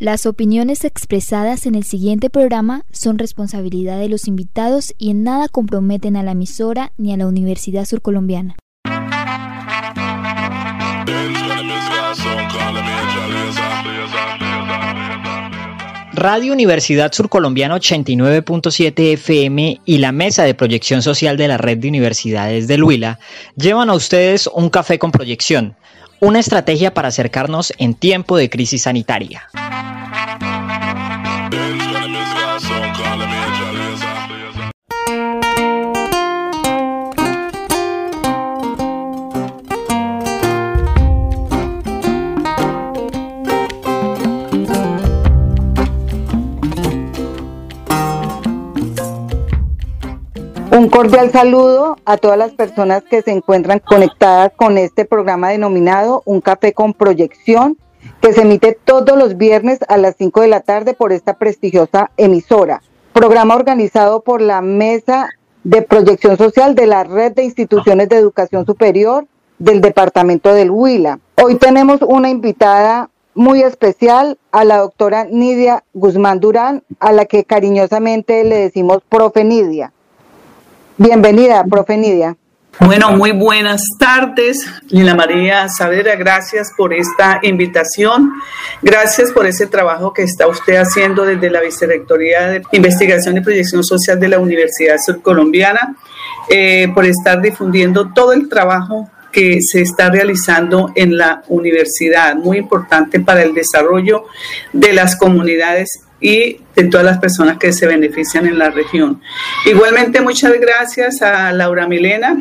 Las opiniones expresadas en el siguiente programa son responsabilidad de los invitados y en nada comprometen a la emisora ni a la Universidad Surcolombiana. Radio Universidad Surcolombiana 89.7 FM y la Mesa de Proyección Social de la Red de Universidades del Huila llevan a ustedes un café con proyección, una estrategia para acercarnos en tiempo de crisis sanitaria. Cordial saludo a todas las personas que se encuentran conectadas con este programa denominado Un Café con Proyección, que se emite todos los viernes a las 5 de la tarde por esta prestigiosa emisora. Programa organizado por la Mesa de Proyección Social de la Red de Instituciones de Educación Superior del Departamento del Huila. Hoy tenemos una invitada muy especial a la doctora Nidia Guzmán Durán, a la que cariñosamente le decimos profe Nidia. Bienvenida, profe Nidia. Bueno, muy buenas tardes, Lina María Saavedra, gracias por esta invitación, gracias por ese trabajo que está usted haciendo desde la Vicerrectoría de Investigación y Proyección Social de la Universidad Surcolombiana, eh, por estar difundiendo todo el trabajo que se está realizando en la universidad, muy importante para el desarrollo de las comunidades y de todas las personas que se benefician en la región. Igualmente, muchas gracias a Laura Milena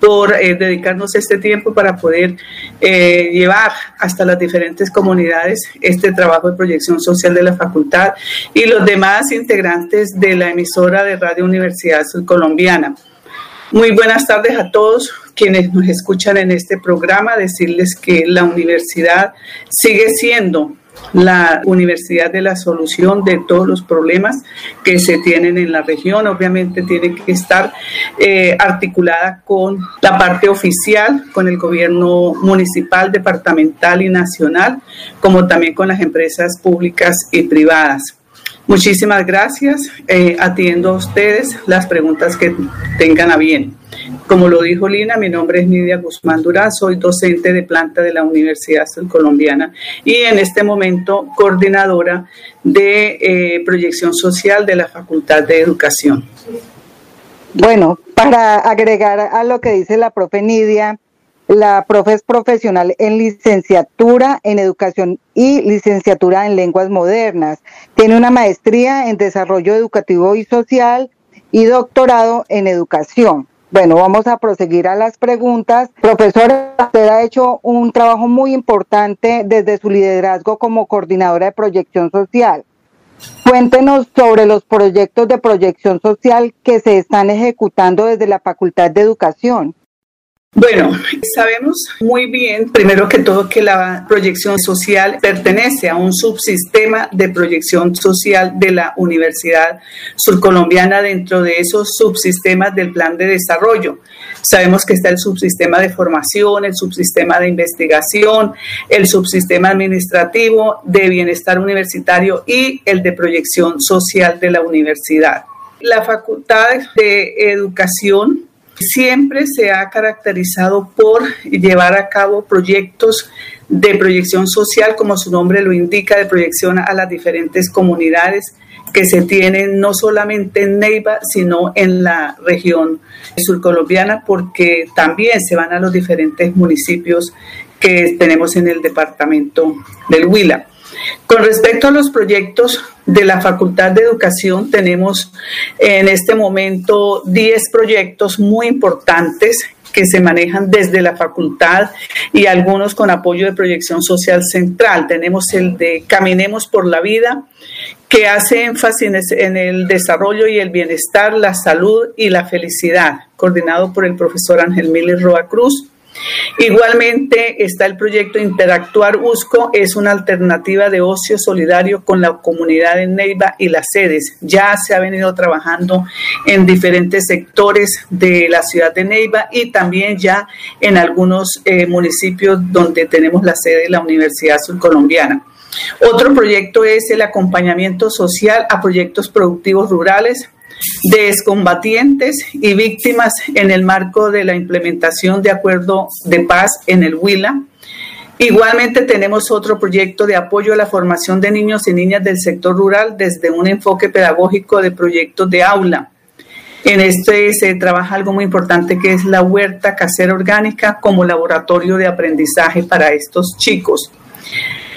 por eh, dedicarnos este tiempo para poder eh, llevar hasta las diferentes comunidades este trabajo de proyección social de la facultad y los demás integrantes de la emisora de Radio Universidad Colombiana. Muy buenas tardes a todos quienes nos escuchan en este programa, decirles que la universidad sigue siendo la universidad de la solución de todos los problemas que se tienen en la región. Obviamente tiene que estar eh, articulada con la parte oficial, con el gobierno municipal, departamental y nacional, como también con las empresas públicas y privadas. Muchísimas gracias. Eh, atiendo a ustedes las preguntas que tengan a bien. Como lo dijo Lina, mi nombre es Nidia Guzmán Durán, soy docente de planta de la Universidad Colombiana y en este momento coordinadora de eh, proyección social de la Facultad de Educación. Bueno, para agregar a lo que dice la profe Nidia, la profe es profesional en licenciatura en educación y licenciatura en lenguas modernas. Tiene una maestría en desarrollo educativo y social y doctorado en educación. Bueno, vamos a proseguir a las preguntas. Profesora, usted ha hecho un trabajo muy importante desde su liderazgo como coordinadora de proyección social. Cuéntenos sobre los proyectos de proyección social que se están ejecutando desde la Facultad de Educación. Bueno, sabemos muy bien, primero que todo, que la proyección social pertenece a un subsistema de proyección social de la Universidad Surcolombiana dentro de esos subsistemas del plan de desarrollo. Sabemos que está el subsistema de formación, el subsistema de investigación, el subsistema administrativo de bienestar universitario y el de proyección social de la universidad. La Facultad de Educación siempre se ha caracterizado por llevar a cabo proyectos de proyección social, como su nombre lo indica, de proyección a las diferentes comunidades que se tienen no solamente en Neiva, sino en la región surcolombiana, porque también se van a los diferentes municipios que tenemos en el departamento del Huila. Con respecto a los proyectos de la Facultad de Educación, tenemos en este momento 10 proyectos muy importantes que se manejan desde la facultad y algunos con apoyo de proyección social central. Tenemos el de Caminemos por la Vida, que hace énfasis en el desarrollo y el bienestar, la salud y la felicidad, coordinado por el profesor Ángel Miller Roa Cruz. Igualmente está el proyecto Interactuar USCO, es una alternativa de ocio solidario con la comunidad de Neiva y las sedes. Ya se ha venido trabajando en diferentes sectores de la ciudad de Neiva y también ya en algunos eh, municipios donde tenemos la sede de la Universidad Surcolombiana. Otro proyecto es el acompañamiento social a proyectos productivos rurales de excombatientes y víctimas en el marco de la implementación de acuerdo de paz en el Huila. Igualmente tenemos otro proyecto de apoyo a la formación de niños y niñas del sector rural desde un enfoque pedagógico de proyectos de aula. En este se trabaja algo muy importante que es la huerta casera orgánica como laboratorio de aprendizaje para estos chicos.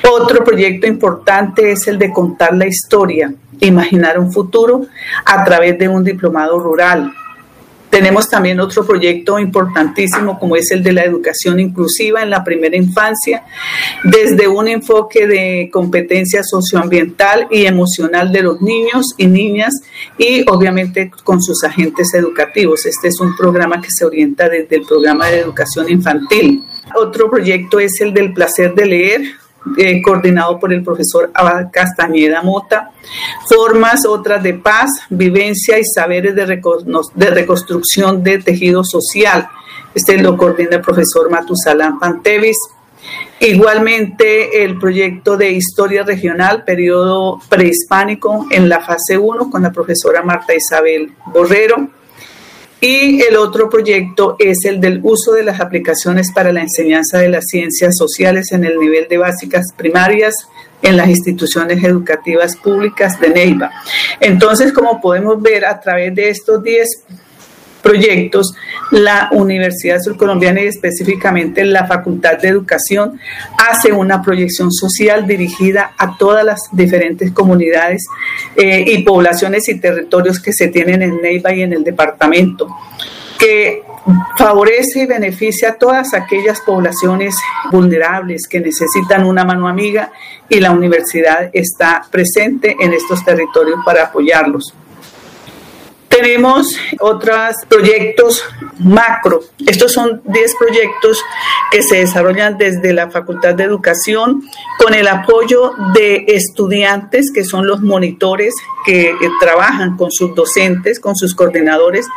Otro proyecto importante es el de contar la historia, imaginar un futuro a través de un diplomado rural. Tenemos también otro proyecto importantísimo como es el de la educación inclusiva en la primera infancia, desde un enfoque de competencia socioambiental y emocional de los niños y niñas y obviamente con sus agentes educativos. Este es un programa que se orienta desde el programa de educación infantil. Otro proyecto es el del placer de leer, eh, coordinado por el profesor Castañeda Mota, formas otras de paz, vivencia y saberes de, de reconstrucción de tejido social. Este lo coordina el profesor Matusalán Pantevis. Igualmente el proyecto de historia regional, periodo prehispánico en la fase 1 con la profesora Marta Isabel Borrero. Y el otro proyecto es el del uso de las aplicaciones para la enseñanza de las ciencias sociales en el nivel de básicas primarias en las instituciones educativas públicas de Neiva. Entonces, como podemos ver a través de estos 10 proyectos, la Universidad Surcolombiana y específicamente la Facultad de Educación hace una proyección social dirigida a todas las diferentes comunidades eh, y poblaciones y territorios que se tienen en Neiva y en el departamento que favorece y beneficia a todas aquellas poblaciones vulnerables que necesitan una mano amiga y la universidad está presente en estos territorios para apoyarlos. Tenemos otros proyectos macro. Estos son 10 proyectos que se desarrollan desde la Facultad de Educación con el apoyo de estudiantes que son los monitores que trabajan con sus docentes, con sus coordinadores,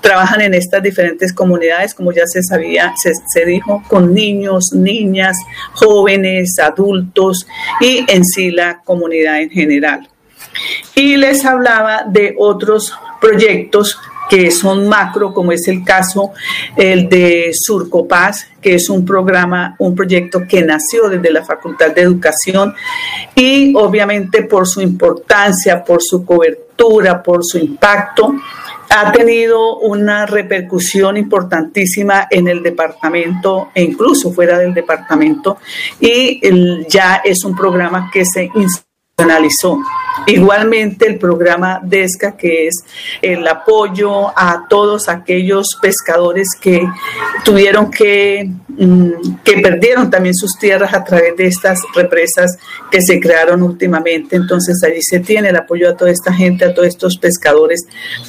trabajan en estas diferentes comunidades, como ya se sabía, se, se dijo, con niños, niñas, jóvenes, adultos y en sí la comunidad en general. Y les hablaba de otros proyectos que son macro, como es el caso el de Surcopaz, que es un programa, un proyecto que nació desde la Facultad de Educación y obviamente por su importancia, por su cobertura, por su impacto, ha tenido una repercusión importantísima en el departamento e incluso fuera del departamento y ya es un programa que se Igualmente el programa DESCA, que es el apoyo a todos aquellos pescadores que tuvieron que, que perdieron también sus tierras a través de estas represas que se crearon últimamente. Entonces allí se tiene el apoyo a toda esta gente, a todos estos pescadores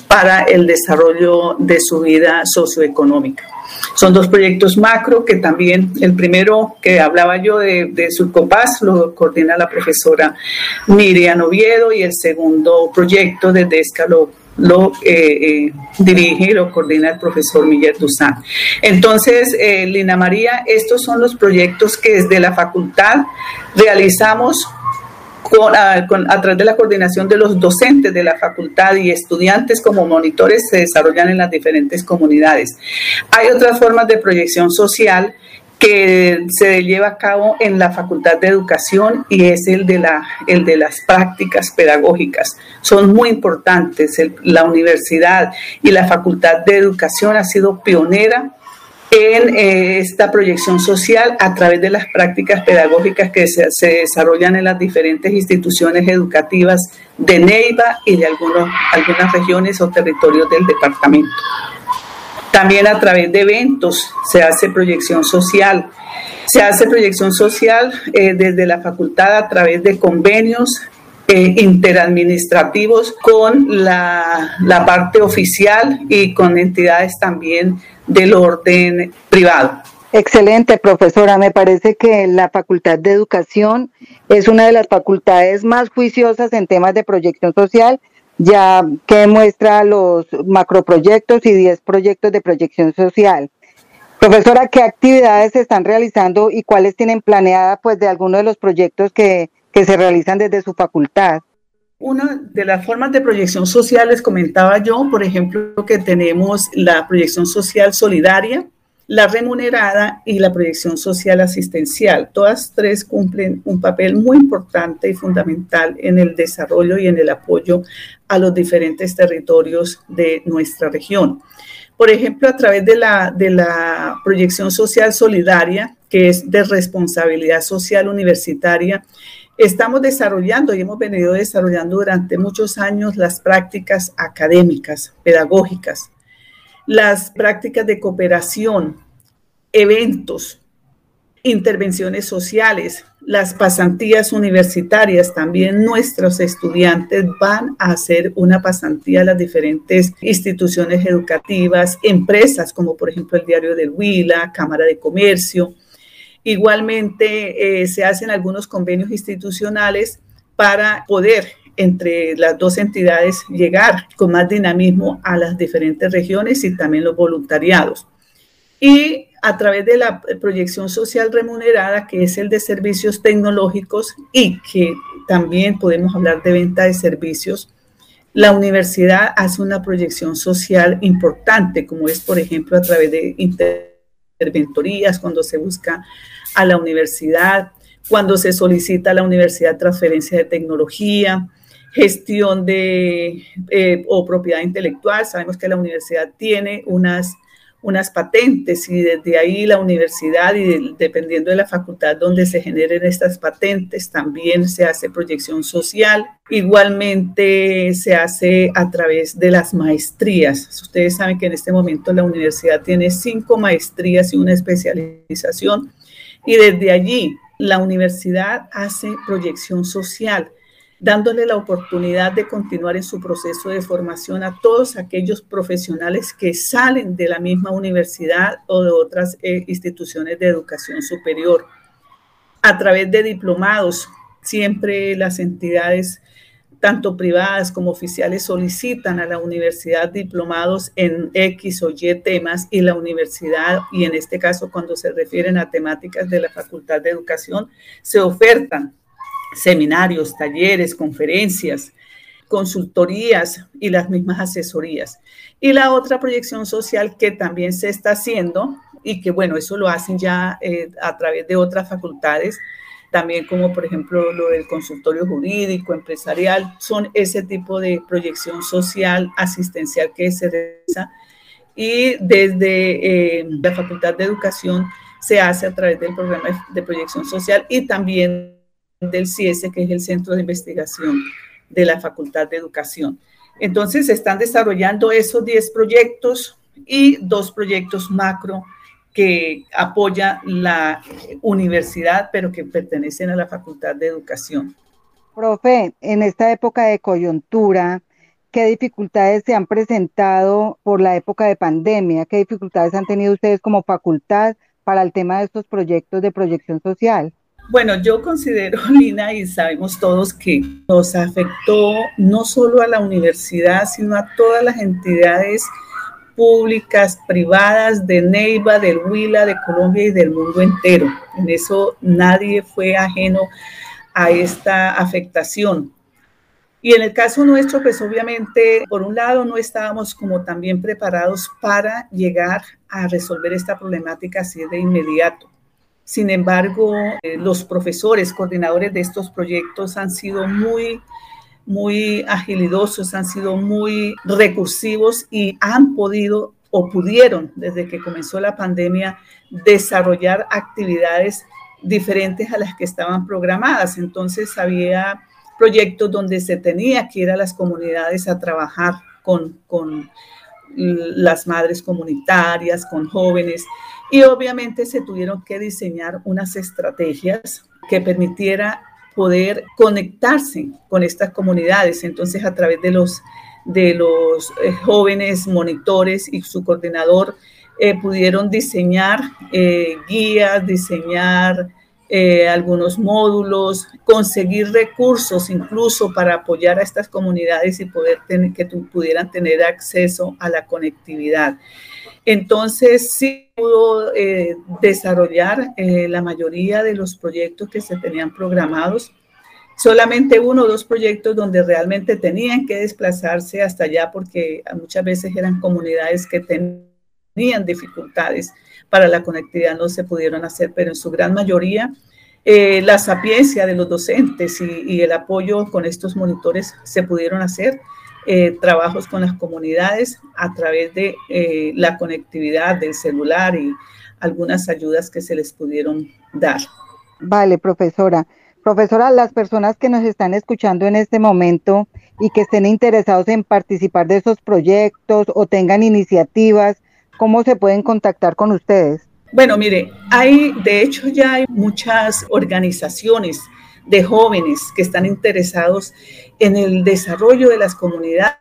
para el desarrollo de su vida socioeconómica. Son dos proyectos macro que también, el primero que hablaba yo de, de Surcopaz, lo coordina la profesora Miriam Oviedo y el segundo proyecto de DESCA lo, eh, eh, dirige y lo coordina el profesor Miguel Duzán. Entonces, eh, Lina María, estos son los proyectos que desde la facultad realizamos a, través de la coordinación de los docentes de la facultad y estudiantes como monitores se desarrollan en las diferentes comunidades. Hay otras formas de proyección social que se lleva a cabo en la Facultad de Educación y es el de, la, el de las prácticas pedagógicas. Son muy importantes. la universidad y la Facultad de Educación ha sido pionera en eh, esta proyección social a través de las prácticas pedagógicas que se, desarrollan en las diferentes instituciones educativas de Neiva y de algunos, algunas regiones o territorios del departamento. También a través de eventos se hace proyección social. Se hace proyección social eh, desde la facultad a través de convenios eh, interadministrativos con la, la parte oficial y con entidades también del orden privado. Excelente, profesora. Me parece que la Facultad de Educación es una de las facultades más juiciosas en temas de proyección social, ya que muestra los macroproyectos y 10 proyectos de proyección social. Profesora, ¿qué actividades se están realizando y cuáles tienen planeada pues de algunos de los proyectos que que se realizan desde su facultad. Una de las formas de proyección social les comentaba yo, por ejemplo, que tenemos la proyección social solidaria, la remunerada y la proyección social asistencial. Todas tres cumplen un papel muy importante y fundamental en el desarrollo y en el apoyo a los diferentes territorios de nuestra región. Por ejemplo, a través de la, de la proyección social solidaria, que es de responsabilidad social universitaria, estamos desarrollando y hemos venido desarrollando durante muchos años las prácticas académicas, pedagógicas, las prácticas de cooperación, eventos, intervenciones sociales, las pasantías universitarias. También nuestros estudiantes van a hacer una pasantía a las diferentes instituciones educativas, empresas como por ejemplo el Diario del Huila, Cámara de Comercio. Igualmente eh, se hacen algunos convenios institucionales para poder entre las dos entidades llegar con más dinamismo a las diferentes regiones y también los voluntariados. Y a través de la proyección social remunerada, que es el de servicios tecnológicos y que también podemos hablar de venta de servicios, la universidad hace una proyección social importante, como es, por ejemplo, a través de interventorías, cuando se busca a la universidad, cuando se solicita a la universidad transferencia de tecnología, gestión de eh, o propiedad intelectual. Sabemos que la universidad tiene unas, unas patentes y desde ahí la universidad y dependiendo de la facultad donde se generen estas patentes también se hace proyección social. Igualmente se hace a través de las maestrías. Ustedes saben que en este momento la universidad tiene cinco maestrías y una especialización y desde allí la universidad hace proyección social dándole la oportunidad de continuar en su proceso de formación a todos aquellos profesionales que salen de la misma universidad o de otras eh, instituciones de educación superior. A través de diplomados, siempre las entidades, tanto privadas como oficiales, solicitan a la universidad diplomados en X o Y temas y la universidad, y en este caso cuando se refieren a temáticas de la Facultad de Educación, se ofertan seminarios, talleres, conferencias, consultorías y las mismas asesorías. Y la otra proyección social que también se está haciendo y que bueno, eso lo hacen ya eh, a través de otras facultades, también como por ejemplo lo del consultorio jurídico, empresarial, son ese tipo de proyección social asistencial que se realiza y desde eh, la Facultad de Educación se hace a través del programa de proyección social y también del CIES, que es el Centro de Investigación de la Facultad de Educación. Entonces, se están desarrollando esos 10 proyectos y dos proyectos macro que apoya la universidad, pero que pertenecen a la Facultad de Educación. Profe, en esta época de coyuntura, ¿qué dificultades se han presentado por la época de pandemia? ¿Qué dificultades han tenido ustedes como facultad para el tema de estos proyectos de proyección social? Bueno, yo considero, Lina, y sabemos todos que nos afectó no solo a la universidad, sino a todas las entidades públicas, privadas de Neiva, del Huila, de Colombia y del mundo entero. En eso nadie fue ajeno a esta afectación. Y en el caso nuestro, pues obviamente, por un lado, no estábamos como también preparados para llegar a resolver esta problemática así de inmediato. Sin embargo, eh, los profesores, coordinadores de estos proyectos han sido muy, muy agilidosos, han sido muy recursivos y han podido o pudieron, desde que comenzó la pandemia, desarrollar actividades diferentes a las que estaban programadas. Entonces había proyectos donde se tenía que ir a las comunidades a trabajar con, con las madres comunitarias, con jóvenes y obviamente se tuvieron que diseñar unas estrategias que permitiera poder conectarse con estas comunidades. Entonces, a través de los, de los eh, jóvenes monitores y su coordinador, eh, pudieron diseñar eh, guías, diseñar algunos módulos, conseguir recursos incluso para apoyar a estas comunidades y poder tener, que pudieran tener acceso a la conectividad. Entonces, sí pudo eh, desarrollar eh, la mayoría de los proyectos que se tenían programados. solamente uno o dos proyectos donde realmente tenían que desplazarse hasta allá porque muchas veces eran comunidades que tenían dificultades para la conectividad, no se pudieron hacer, pero en su gran mayoría eh, la sapiencia de los docentes y, el apoyo con estos monitores se pudieron hacer. Eh, trabajos con las comunidades a través de eh, la conectividad del celular y algunas ayudas que se les pudieron dar. Vale, profesora. Profesora, las personas que nos están escuchando en este momento y que estén interesados en participar de esos proyectos o tengan iniciativas, ¿cómo se pueden contactar con ustedes? Bueno, mire, hay, de hecho ya hay muchas organizaciones de jóvenes que están interesados en el desarrollo de las comunidades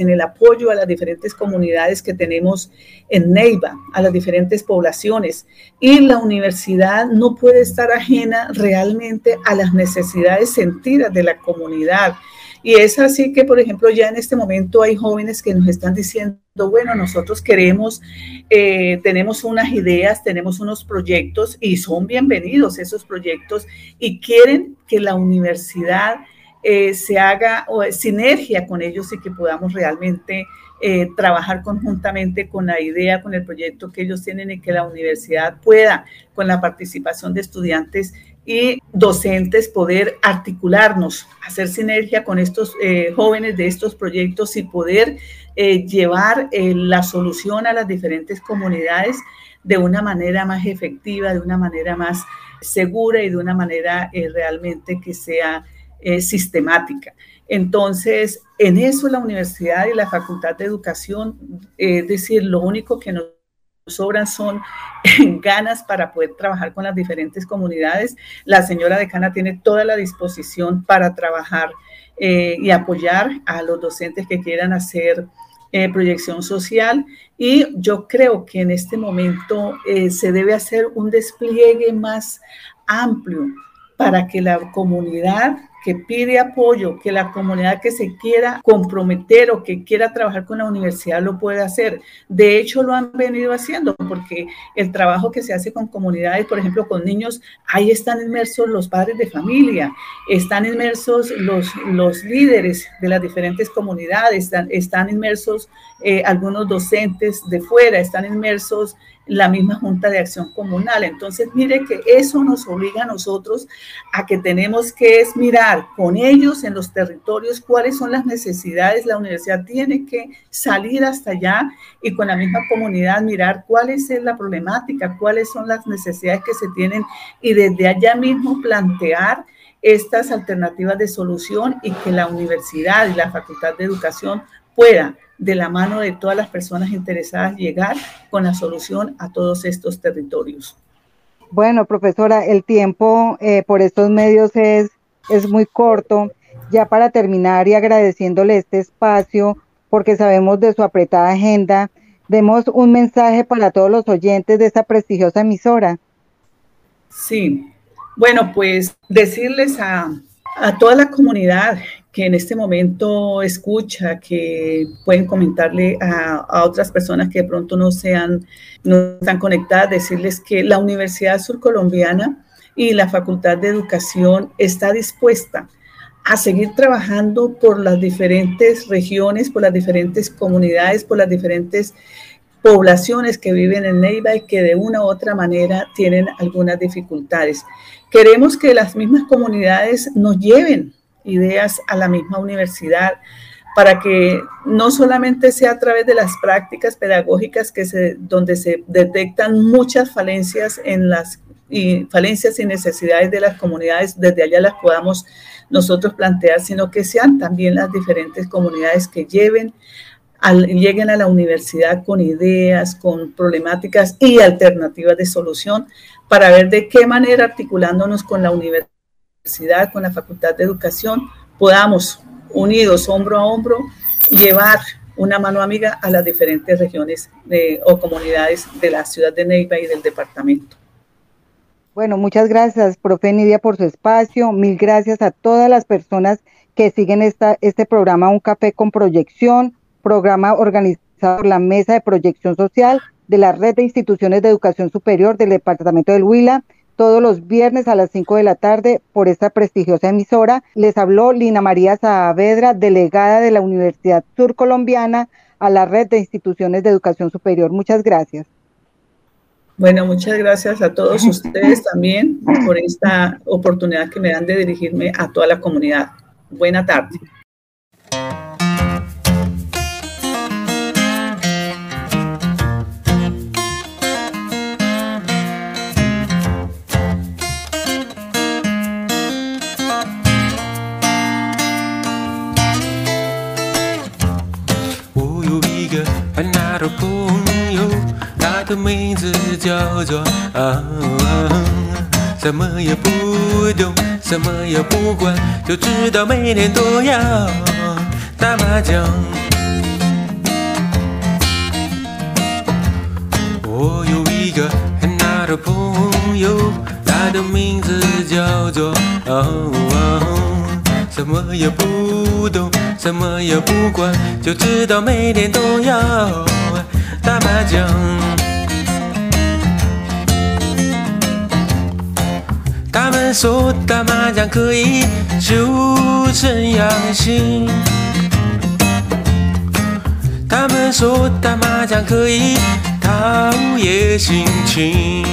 en el apoyo a las diferentes comunidades que tenemos en Neiva, a las diferentes poblaciones. Y la universidad no puede estar ajena realmente a las necesidades sentidas de la comunidad. Y es así que, por ejemplo, ya en este momento hay jóvenes que nos están diciendo, bueno, nosotros queremos, eh, tenemos unas ideas, tenemos unos proyectos y son bienvenidos esos proyectos y quieren que la universidad eh, se haga o, sinergia con ellos y que podamos realmente eh, trabajar conjuntamente con la idea, con el proyecto que ellos tienen y que la universidad pueda, con la participación de estudiantes y docentes, poder articularnos, hacer sinergia con estos eh, jóvenes de estos proyectos y poder llevar la solución a las diferentes comunidades de una manera más efectiva, de una manera más segura y de una manera realmente que sea sistemática. Entonces, en eso la universidad y la facultad de educación, es decir, lo único que nos sobran son ganas para poder trabajar con las diferentes comunidades. La señora decana tiene toda la disposición para trabajar eh, y apoyar a los docentes que quieran hacer eh, proyección social y yo creo que en este momento eh, se debe hacer un despliegue más amplio para que la comunidad que pide apoyo, que la comunidad que se quiera comprometer o que quiera trabajar con la universidad lo pueda hacer. De hecho, lo han venido haciendo porque el trabajo que se hace con comunidades, por ejemplo, con niños, ahí están inmersos los padres de familia, están inmersos los, los líderes de las diferentes comunidades, están, están inmersos eh, algunos docentes de fuera, están inmersos la misma Junta de Acción Comunal. Entonces, mire que eso nos obliga a nosotros a que tenemos que es mirar con ellos en los territorios cuáles son las necesidades. La universidad tiene que salir hasta allá y con la misma comunidad mirar cuál es la problemática, cuáles son las necesidades que se tienen y desde allá mismo plantear estas alternativas de solución y que la universidad y la Facultad de Educación pueda de la mano de todas las personas interesadas llegar con la solución a todos estos territorios. Bueno, profesora, el tiempo eh, por estos medios es, es muy corto. Ya para terminar y agradeciéndole este espacio, porque sabemos de su apretada agenda, demos un mensaje para todos los oyentes de esta prestigiosa emisora. Sí, bueno, pues decirles a, a toda la comunidad que en este momento escucha, que pueden comentarle a, otras personas que de pronto no sean, no están conectadas, decirles que la Universidad Surcolombiana y la Facultad de Educación está dispuesta a seguir trabajando por las diferentes regiones, por las diferentes comunidades, por las diferentes poblaciones que viven en Neiva y que de una u otra manera tienen algunas dificultades. Queremos que las mismas comunidades nos lleven ideas a la misma universidad para que no solamente sea a través de las prácticas pedagógicas que se, donde se detectan muchas falencias en las y falencias y necesidades de las comunidades, desde allá las podamos nosotros plantear, sino que sean también las diferentes comunidades que lleven lleguen a la universidad con ideas, con problemáticas y alternativas de solución para ver de qué manera articulándonos con la universidad con la Facultad de Educación, podamos, unidos hombro a hombro, llevar una mano amiga a las diferentes regiones o comunidades de la ciudad de Neiva y del departamento. Bueno, muchas gracias, profe Nidia, por su espacio. Mil gracias a todas las personas que siguen esta, este programa Un Café con Proyección, programa organizado por la Mesa de Proyección Social de la Red de Instituciones de Educación Superior del Departamento del Huila todos los viernes a las 5 de la tarde por esta prestigiosa emisora. Les habló Lina María Saavedra, delegada de la Universidad Sur Colombiana a la red de instituciones de educación superior. Muchas gracias. Bueno, muchas gracias a todos ustedes también por esta oportunidad que me dan de dirigirme a toda la comunidad. Buena tarde. 的名字叫做啊，什么也不懂，什么也不管，就知道每天都要打麻将。我有一个很大的朋友，他的名字叫做啊，什么也不懂，什么也不管，就知道每天都要麻将。他们说打麻将可以修身养性，他们说打麻将可以陶冶心情，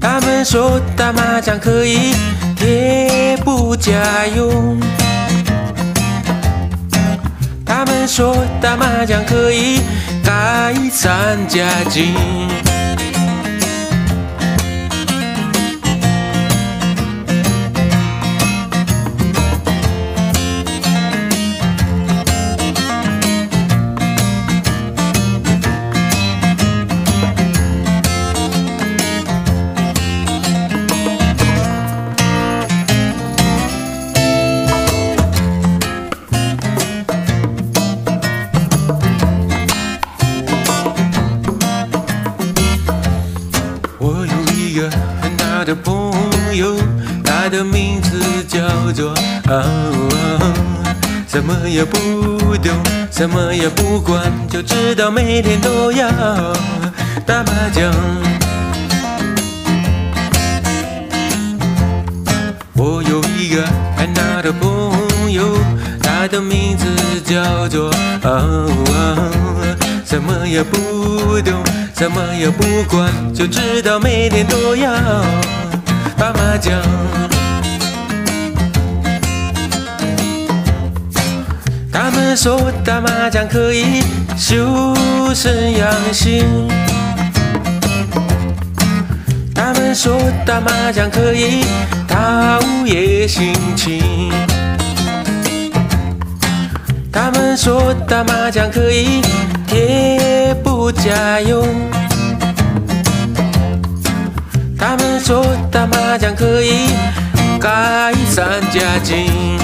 他们说打麻将可以贴补家用，他们说打麻将可以改善家境。什么也不懂，什么也不管，就知道每天都要打麻将。我有一个很大的朋友，他的名字叫做什么也不懂，什么也不管，就知道每天都要打麻将。他们说打麻将可以修身养性，他们说打麻将可以陶冶心情，他们说打麻将可以贴补家用，他们说打麻将可以改善家境。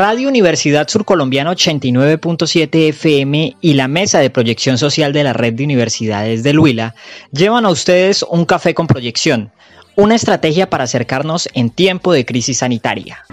Radio Universidad Surcolombiana 89.7 FM y la Mesa de Proyección Social de la Red de Universidades del Huila llevan a ustedes un café con proyección, una estrategia para acercarnos en tiempo de crisis sanitaria.